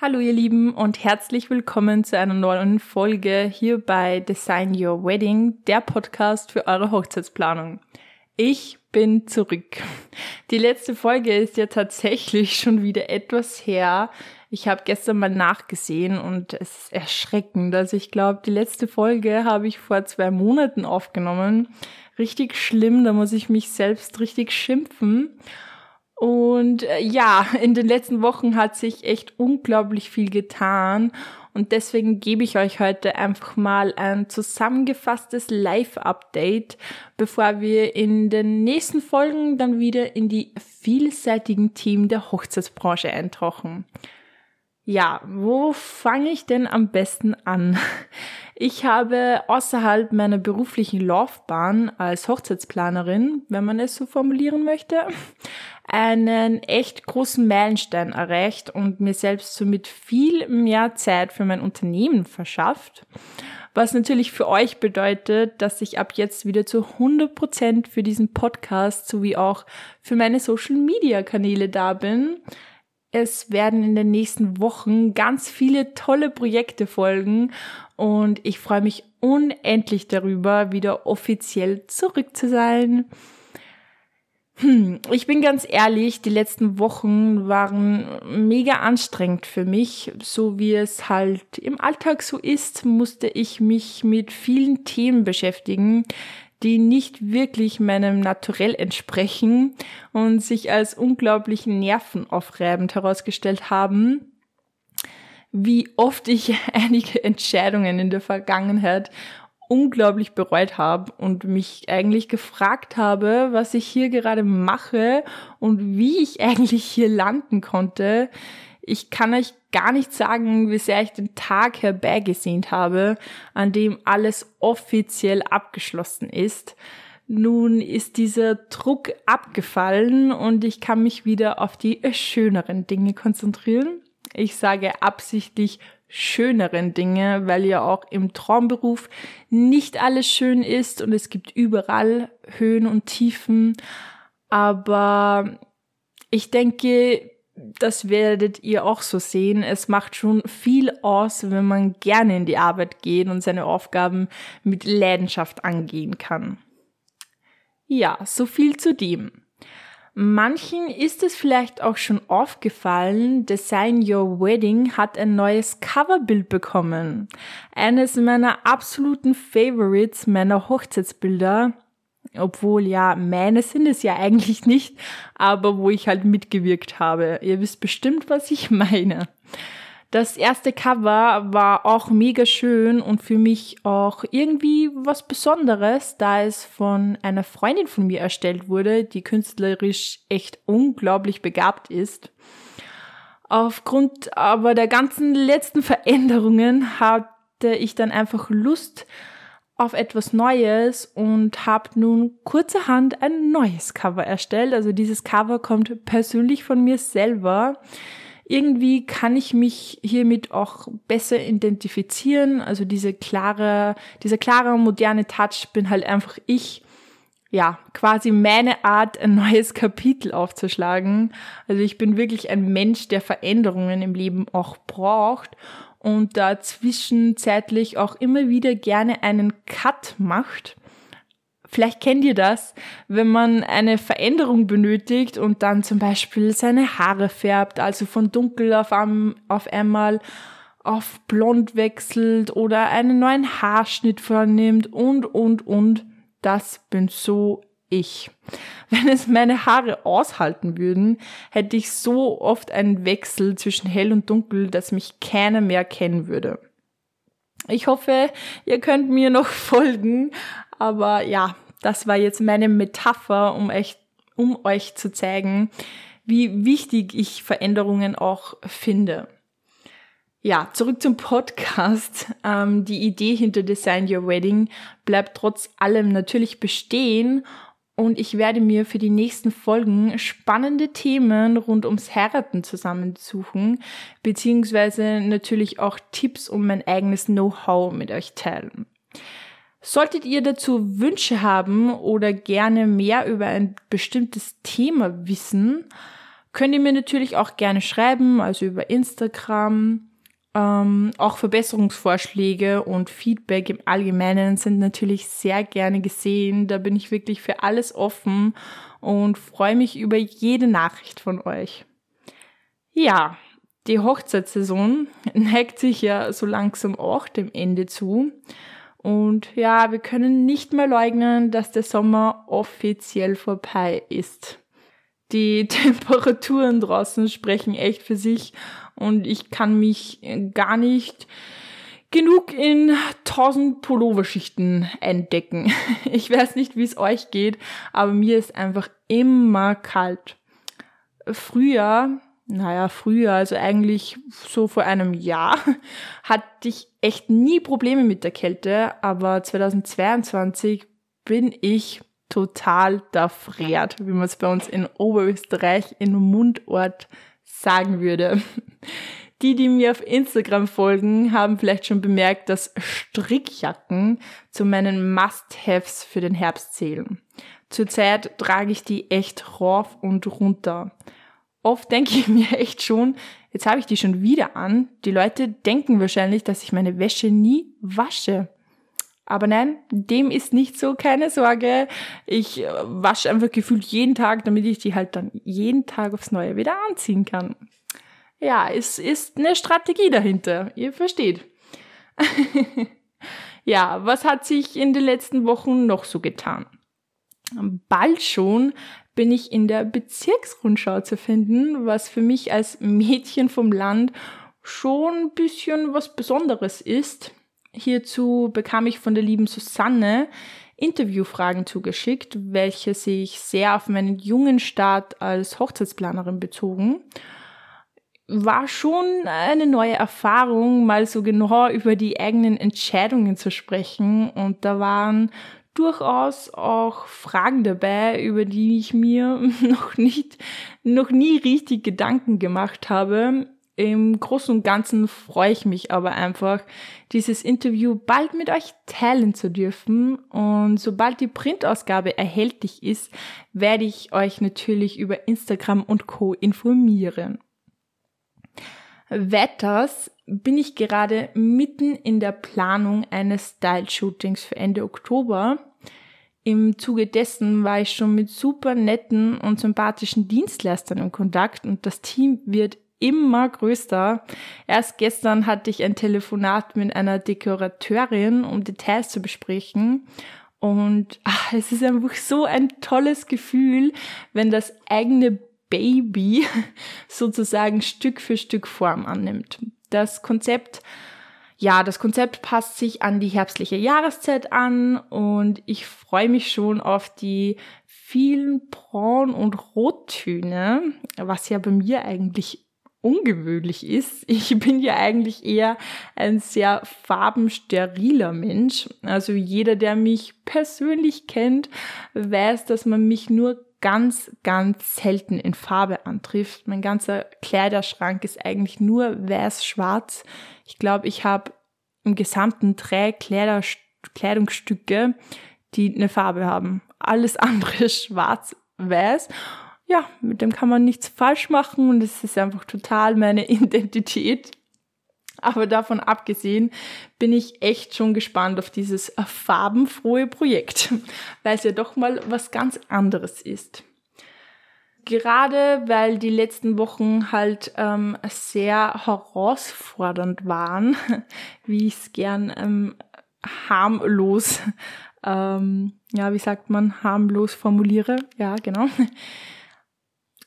Hallo ihr Lieben und herzlich willkommen zu einer neuen Folge hier bei Design Your Wedding, der Podcast für eure Hochzeitsplanung. Ich bin zurück. Die letzte Folge ist ja tatsächlich schon wieder etwas her. Ich habe gestern mal nachgesehen und es ist erschreckend. Also ich glaube, die letzte Folge habe ich vor zwei Monaten aufgenommen. Richtig schlimm, da muss ich mich selbst richtig schimpfen. Und äh, ja, in den letzten Wochen hat sich echt unglaublich viel getan. Und deswegen gebe ich euch heute einfach mal ein zusammengefasstes Live-Update, bevor wir in den nächsten Folgen dann wieder in die vielseitigen Themen der Hochzeitsbranche eintauchen. Ja, wo fange ich denn am besten an? Ich habe außerhalb meiner beruflichen Laufbahn als Hochzeitsplanerin, wenn man es so formulieren möchte, einen echt großen Meilenstein erreicht und mir selbst somit viel mehr Zeit für mein Unternehmen verschafft. Was natürlich für euch bedeutet, dass ich ab jetzt wieder zu 100 Prozent für diesen Podcast sowie auch für meine Social Media Kanäle da bin es werden in den nächsten Wochen ganz viele tolle Projekte folgen und ich freue mich unendlich darüber, wieder offiziell zurück zu sein. Hm, ich bin ganz ehrlich, die letzten Wochen waren mega anstrengend für mich. So wie es halt im Alltag so ist, musste ich mich mit vielen Themen beschäftigen, die nicht wirklich meinem Naturell entsprechen und sich als unglaublich nervenaufreibend herausgestellt haben. Wie oft ich einige Entscheidungen in der Vergangenheit unglaublich bereut habe und mich eigentlich gefragt habe, was ich hier gerade mache und wie ich eigentlich hier landen konnte. Ich kann euch gar nicht sagen, wie sehr ich den Tag herbeigesehnt habe, an dem alles offiziell abgeschlossen ist. Nun ist dieser Druck abgefallen und ich kann mich wieder auf die schöneren Dinge konzentrieren. Ich sage absichtlich schöneren Dinge, weil ja auch im Traumberuf nicht alles schön ist und es gibt überall Höhen und Tiefen. Aber ich denke, das werdet ihr auch so sehen. Es macht schon viel aus, wenn man gerne in die Arbeit geht und seine Aufgaben mit Leidenschaft angehen kann. Ja, so viel zu dem. Manchen ist es vielleicht auch schon aufgefallen, Design Your Wedding hat ein neues Coverbild bekommen. Eines meiner absoluten Favorites meiner Hochzeitsbilder obwohl ja, meine sind es ja eigentlich nicht, aber wo ich halt mitgewirkt habe. Ihr wisst bestimmt, was ich meine. Das erste Cover war auch mega schön und für mich auch irgendwie was Besonderes, da es von einer Freundin von mir erstellt wurde, die künstlerisch echt unglaublich begabt ist. Aufgrund aber der ganzen letzten Veränderungen hatte ich dann einfach Lust, auf etwas Neues und habe nun kurzerhand ein neues Cover erstellt. Also dieses Cover kommt persönlich von mir selber. Irgendwie kann ich mich hiermit auch besser identifizieren. Also diese klare, dieser klare moderne Touch bin halt einfach ich. Ja, quasi meine Art, ein neues Kapitel aufzuschlagen. Also ich bin wirklich ein Mensch, der Veränderungen im Leben auch braucht und da zwischenzeitlich auch immer wieder gerne einen Cut macht. Vielleicht kennt ihr das, wenn man eine Veränderung benötigt und dann zum Beispiel seine Haare färbt, also von dunkel auf, auf einmal auf blond wechselt oder einen neuen Haarschnitt vornimmt und, und, und. Das bin so ich. Wenn es meine Haare aushalten würden, hätte ich so oft einen Wechsel zwischen hell und dunkel, dass mich keiner mehr kennen würde. Ich hoffe, ihr könnt mir noch folgen, aber ja, das war jetzt meine Metapher, um euch, um euch zu zeigen, wie wichtig ich Veränderungen auch finde. Ja, zurück zum Podcast. Ähm, die Idee hinter Design Your Wedding bleibt trotz allem natürlich bestehen und ich werde mir für die nächsten Folgen spannende Themen rund ums Heiraten zusammensuchen, beziehungsweise natürlich auch Tipps um mein eigenes Know-how mit euch teilen. Solltet ihr dazu Wünsche haben oder gerne mehr über ein bestimmtes Thema wissen, könnt ihr mir natürlich auch gerne schreiben, also über Instagram. Ähm, auch Verbesserungsvorschläge und Feedback im Allgemeinen sind natürlich sehr gerne gesehen. Da bin ich wirklich für alles offen und freue mich über jede Nachricht von euch. Ja, die Hochzeitssaison neigt sich ja so langsam auch dem Ende zu. Und ja, wir können nicht mehr leugnen, dass der Sommer offiziell vorbei ist. Die Temperaturen draußen sprechen echt für sich und ich kann mich gar nicht genug in tausend Pulloverschichten eindecken. Ich weiß nicht, wie es euch geht, aber mir ist einfach immer kalt. Früher, naja, früher, also eigentlich so vor einem Jahr, hatte ich echt nie Probleme mit der Kälte, aber 2022 bin ich total da friert, wie man es bei uns in Oberösterreich in Mundort sagen würde. Die, die mir auf Instagram folgen, haben vielleicht schon bemerkt, dass Strickjacken zu meinen Must-Haves für den Herbst zählen. Zurzeit trage ich die echt rauf und runter. Oft denke ich mir echt schon, jetzt habe ich die schon wieder an. Die Leute denken wahrscheinlich, dass ich meine Wäsche nie wasche. Aber nein, dem ist nicht so, keine Sorge. Ich äh, wasche einfach gefühlt jeden Tag, damit ich die halt dann jeden Tag aufs Neue wieder anziehen kann. Ja, es ist eine Strategie dahinter. Ihr versteht. ja, was hat sich in den letzten Wochen noch so getan? Bald schon bin ich in der Bezirksrundschau zu finden, was für mich als Mädchen vom Land schon ein bisschen was Besonderes ist. Hierzu bekam ich von der lieben Susanne Interviewfragen zugeschickt, welche sich sehr auf meinen jungen Start als Hochzeitsplanerin bezogen. War schon eine neue Erfahrung, mal so genau über die eigenen Entscheidungen zu sprechen. Und da waren durchaus auch Fragen dabei, über die ich mir noch nicht, noch nie richtig Gedanken gemacht habe. Im Großen und Ganzen freue ich mich aber einfach, dieses Interview bald mit euch teilen zu dürfen. Und sobald die Printausgabe erhältlich ist, werde ich euch natürlich über Instagram und Co informieren. Wetters bin ich gerade mitten in der Planung eines Style-Shootings für Ende Oktober. Im Zuge dessen war ich schon mit super netten und sympathischen Dienstleistern in Kontakt und das Team wird immer größer. Erst gestern hatte ich ein Telefonat mit einer Dekorateurin, um Details zu besprechen. Und ach, es ist einfach so ein tolles Gefühl, wenn das eigene Baby sozusagen Stück für Stück Form annimmt. Das Konzept, ja, das Konzept passt sich an die herbstliche Jahreszeit an und ich freue mich schon auf die vielen Braun- und Rottöne, was ja bei mir eigentlich ungewöhnlich ist. Ich bin ja eigentlich eher ein sehr farbensteriler Mensch. Also jeder, der mich persönlich kennt, weiß, dass man mich nur ganz, ganz selten in Farbe antrifft. Mein ganzer Kleiderschrank ist eigentlich nur weiß-schwarz. Ich glaube, ich habe im gesamten drei Kleider Kleidungsstücke, die eine Farbe haben. Alles andere ist schwarz-weiß ja, mit dem kann man nichts falsch machen und es ist einfach total meine Identität. Aber davon abgesehen bin ich echt schon gespannt auf dieses farbenfrohe Projekt, weil es ja doch mal was ganz anderes ist. Gerade weil die letzten Wochen halt ähm, sehr herausfordernd waren, wie ich es gern ähm, harmlos, ähm, ja, wie sagt man, harmlos formuliere, ja, genau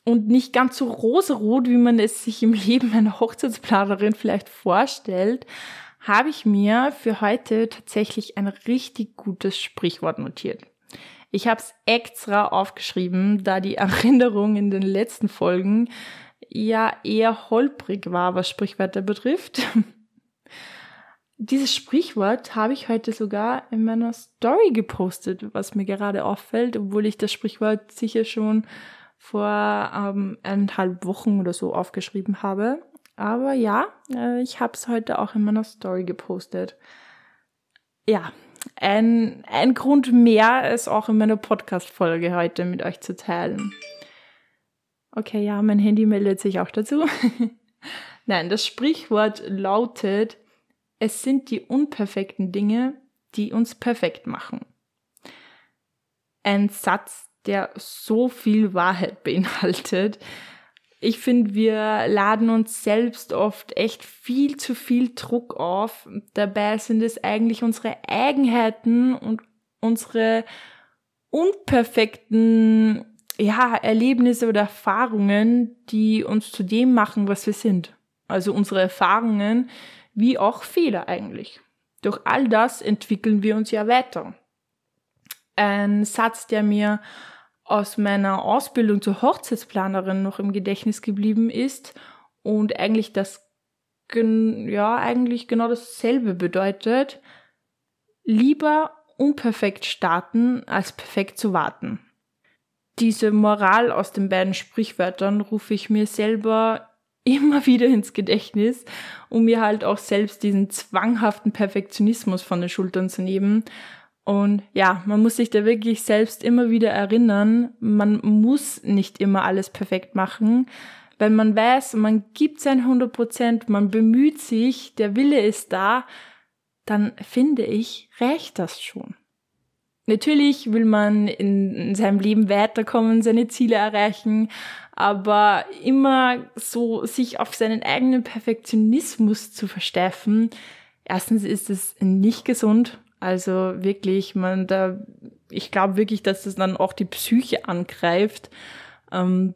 und nicht ganz so rosarot, wie man es sich im Leben einer Hochzeitsplanerin vielleicht vorstellt, habe ich mir für heute tatsächlich ein richtig gutes Sprichwort notiert. Ich habe es extra aufgeschrieben, da die Erinnerung in den letzten Folgen ja eher holprig war, was Sprichwörter betrifft. Dieses Sprichwort habe ich heute sogar in meiner Story gepostet, was mir gerade auffällt, obwohl ich das Sprichwort sicher schon vor ähm, eineinhalb Wochen oder so aufgeschrieben habe. Aber ja, äh, ich habe es heute auch in meiner Story gepostet. Ja, ein, ein Grund mehr, es auch in meiner Podcast-Folge heute mit euch zu teilen. Okay, ja, mein Handy meldet sich auch dazu. Nein, das Sprichwort lautet, es sind die unperfekten Dinge, die uns perfekt machen. Ein Satz, der so viel Wahrheit beinhaltet. Ich finde, wir laden uns selbst oft echt viel zu viel Druck auf. Dabei sind es eigentlich unsere Eigenheiten und unsere unperfekten ja, Erlebnisse oder Erfahrungen, die uns zu dem machen, was wir sind. Also unsere Erfahrungen wie auch Fehler eigentlich. Durch all das entwickeln wir uns ja weiter. Ein Satz, der mir aus meiner Ausbildung zur Hochzeitsplanerin noch im Gedächtnis geblieben ist und eigentlich das ja eigentlich genau dasselbe bedeutet. Lieber unperfekt starten, als perfekt zu warten. Diese Moral aus den beiden Sprichwörtern rufe ich mir selber immer wieder ins Gedächtnis, um mir halt auch selbst diesen zwanghaften Perfektionismus von den Schultern zu nehmen. Und ja, man muss sich da wirklich selbst immer wieder erinnern, man muss nicht immer alles perfekt machen. Wenn man weiß, man gibt sein 100 Prozent, man bemüht sich, der Wille ist da, dann finde ich, reicht das schon. Natürlich will man in, seinem Leben weiterkommen, seine Ziele erreichen, aber immer so sich auf seinen eigenen Perfektionismus zu versteifen, erstens ist es nicht gesund. Also wirklich, man da, ich glaube wirklich, dass das dann auch die Psyche angreift. Ähm,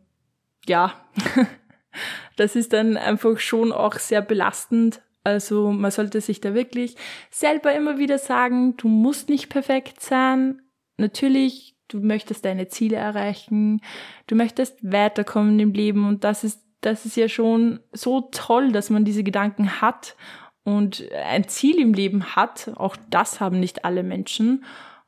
ja, das ist dann einfach schon auch sehr belastend, also man sollte sich da wirklich selber immer wieder sagen, du musst nicht perfekt sein. Natürlich, du möchtest deine Ziele erreichen, du möchtest weiterkommen im Leben. Und das ist, das ist ja schon so toll, dass man diese Gedanken hat und ein Ziel im Leben hat. Auch das haben nicht alle Menschen.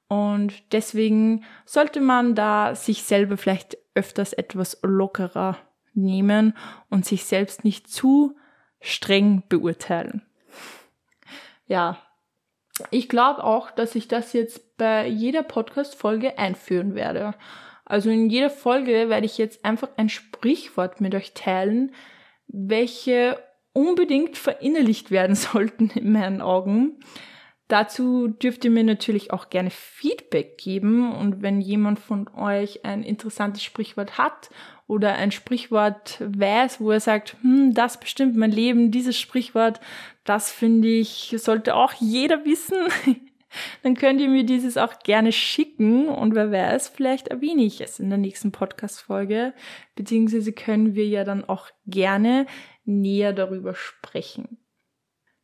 Und deswegen sollte man da sich selber vielleicht öfters etwas lockerer nehmen und sich selbst nicht zu streng beurteilen. Ja, ich glaube auch, dass ich das jetzt bei jeder Podcast-Folge einführen werde. Also in jeder Folge werde ich jetzt einfach ein Sprichwort mit euch teilen, welche unbedingt verinnerlicht werden sollten in meinen Augen. Dazu dürft ihr mir natürlich auch gerne Feedback geben und wenn jemand von euch ein interessantes Sprichwort hat oder ein Sprichwort weiß, wo er sagt, hm, das bestimmt mein Leben, dieses Sprichwort, das finde ich, sollte auch jeder wissen, dann könnt ihr mir dieses auch gerne schicken und wer weiß, vielleicht erwähne ich es in der nächsten Podcast-Folge, beziehungsweise können wir ja dann auch gerne näher darüber sprechen.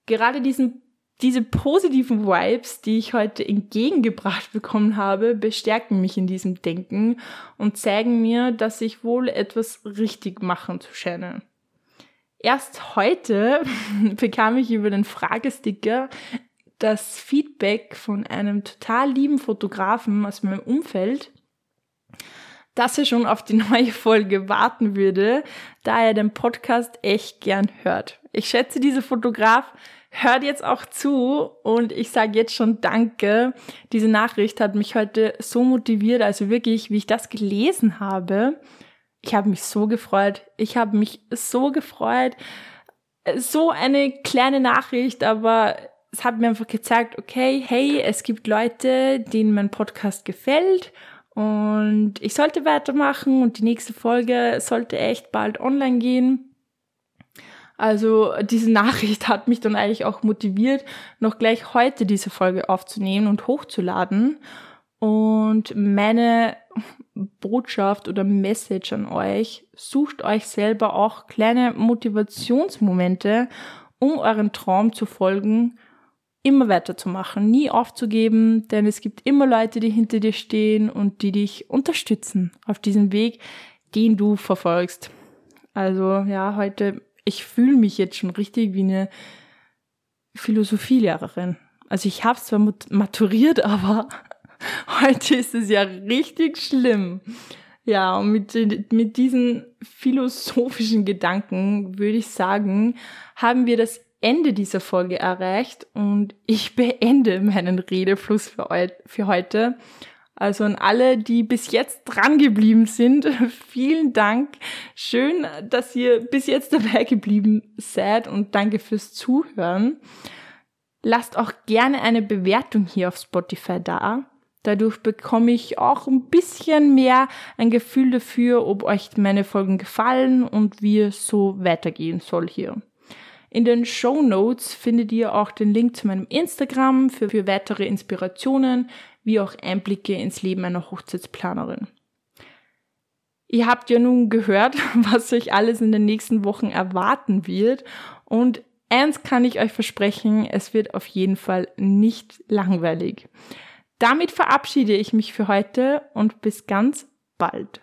Gerade diesen diese positiven Vibes, die ich heute entgegengebracht bekommen habe, bestärken mich in diesem Denken und zeigen mir, dass ich wohl etwas richtig machen zu scheine. Erst heute bekam ich über den Fragesticker das Feedback von einem total lieben Fotografen aus meinem Umfeld, dass er schon auf die neue Folge warten würde, da er den Podcast echt gern hört. Ich schätze, dieser Fotograf hört jetzt auch zu und ich sage jetzt schon Danke. Diese Nachricht hat mich heute so motiviert, also wirklich, wie ich das gelesen habe. Ich habe mich so gefreut. Ich habe mich so gefreut. So eine kleine Nachricht, aber es hat mir einfach gezeigt, okay, hey, es gibt Leute, denen mein Podcast gefällt und ich sollte weitermachen und die nächste Folge sollte echt bald online gehen. Also diese Nachricht hat mich dann eigentlich auch motiviert, noch gleich heute diese Folge aufzunehmen und hochzuladen. Und meine Botschaft oder Message an euch, sucht euch selber auch kleine Motivationsmomente, um euren Traum zu folgen, immer weiterzumachen, nie aufzugeben, denn es gibt immer Leute, die hinter dir stehen und die dich unterstützen auf diesem Weg, den du verfolgst. Also ja, heute ich fühle mich jetzt schon richtig wie eine Philosophielehrerin. Also ich habe zwar maturiert, aber heute ist es ja richtig schlimm. Ja, und mit, mit diesen philosophischen Gedanken würde ich sagen, haben wir das Ende dieser Folge erreicht und ich beende meinen Redefluss für, für heute. Also an alle, die bis jetzt dran geblieben sind, vielen Dank. Schön, dass ihr bis jetzt dabei geblieben seid und danke fürs Zuhören. Lasst auch gerne eine Bewertung hier auf Spotify da. Dadurch bekomme ich auch ein bisschen mehr ein Gefühl dafür, ob euch meine Folgen gefallen und wie es so weitergehen soll hier. In den Show Notes findet ihr auch den Link zu meinem Instagram für, für weitere Inspirationen, wie auch Einblicke ins Leben einer Hochzeitsplanerin. Ihr habt ja nun gehört, was euch alles in den nächsten Wochen erwarten wird und eins kann ich euch versprechen, es wird auf jeden Fall nicht langweilig. Damit verabschiede ich mich für heute und bis ganz bald.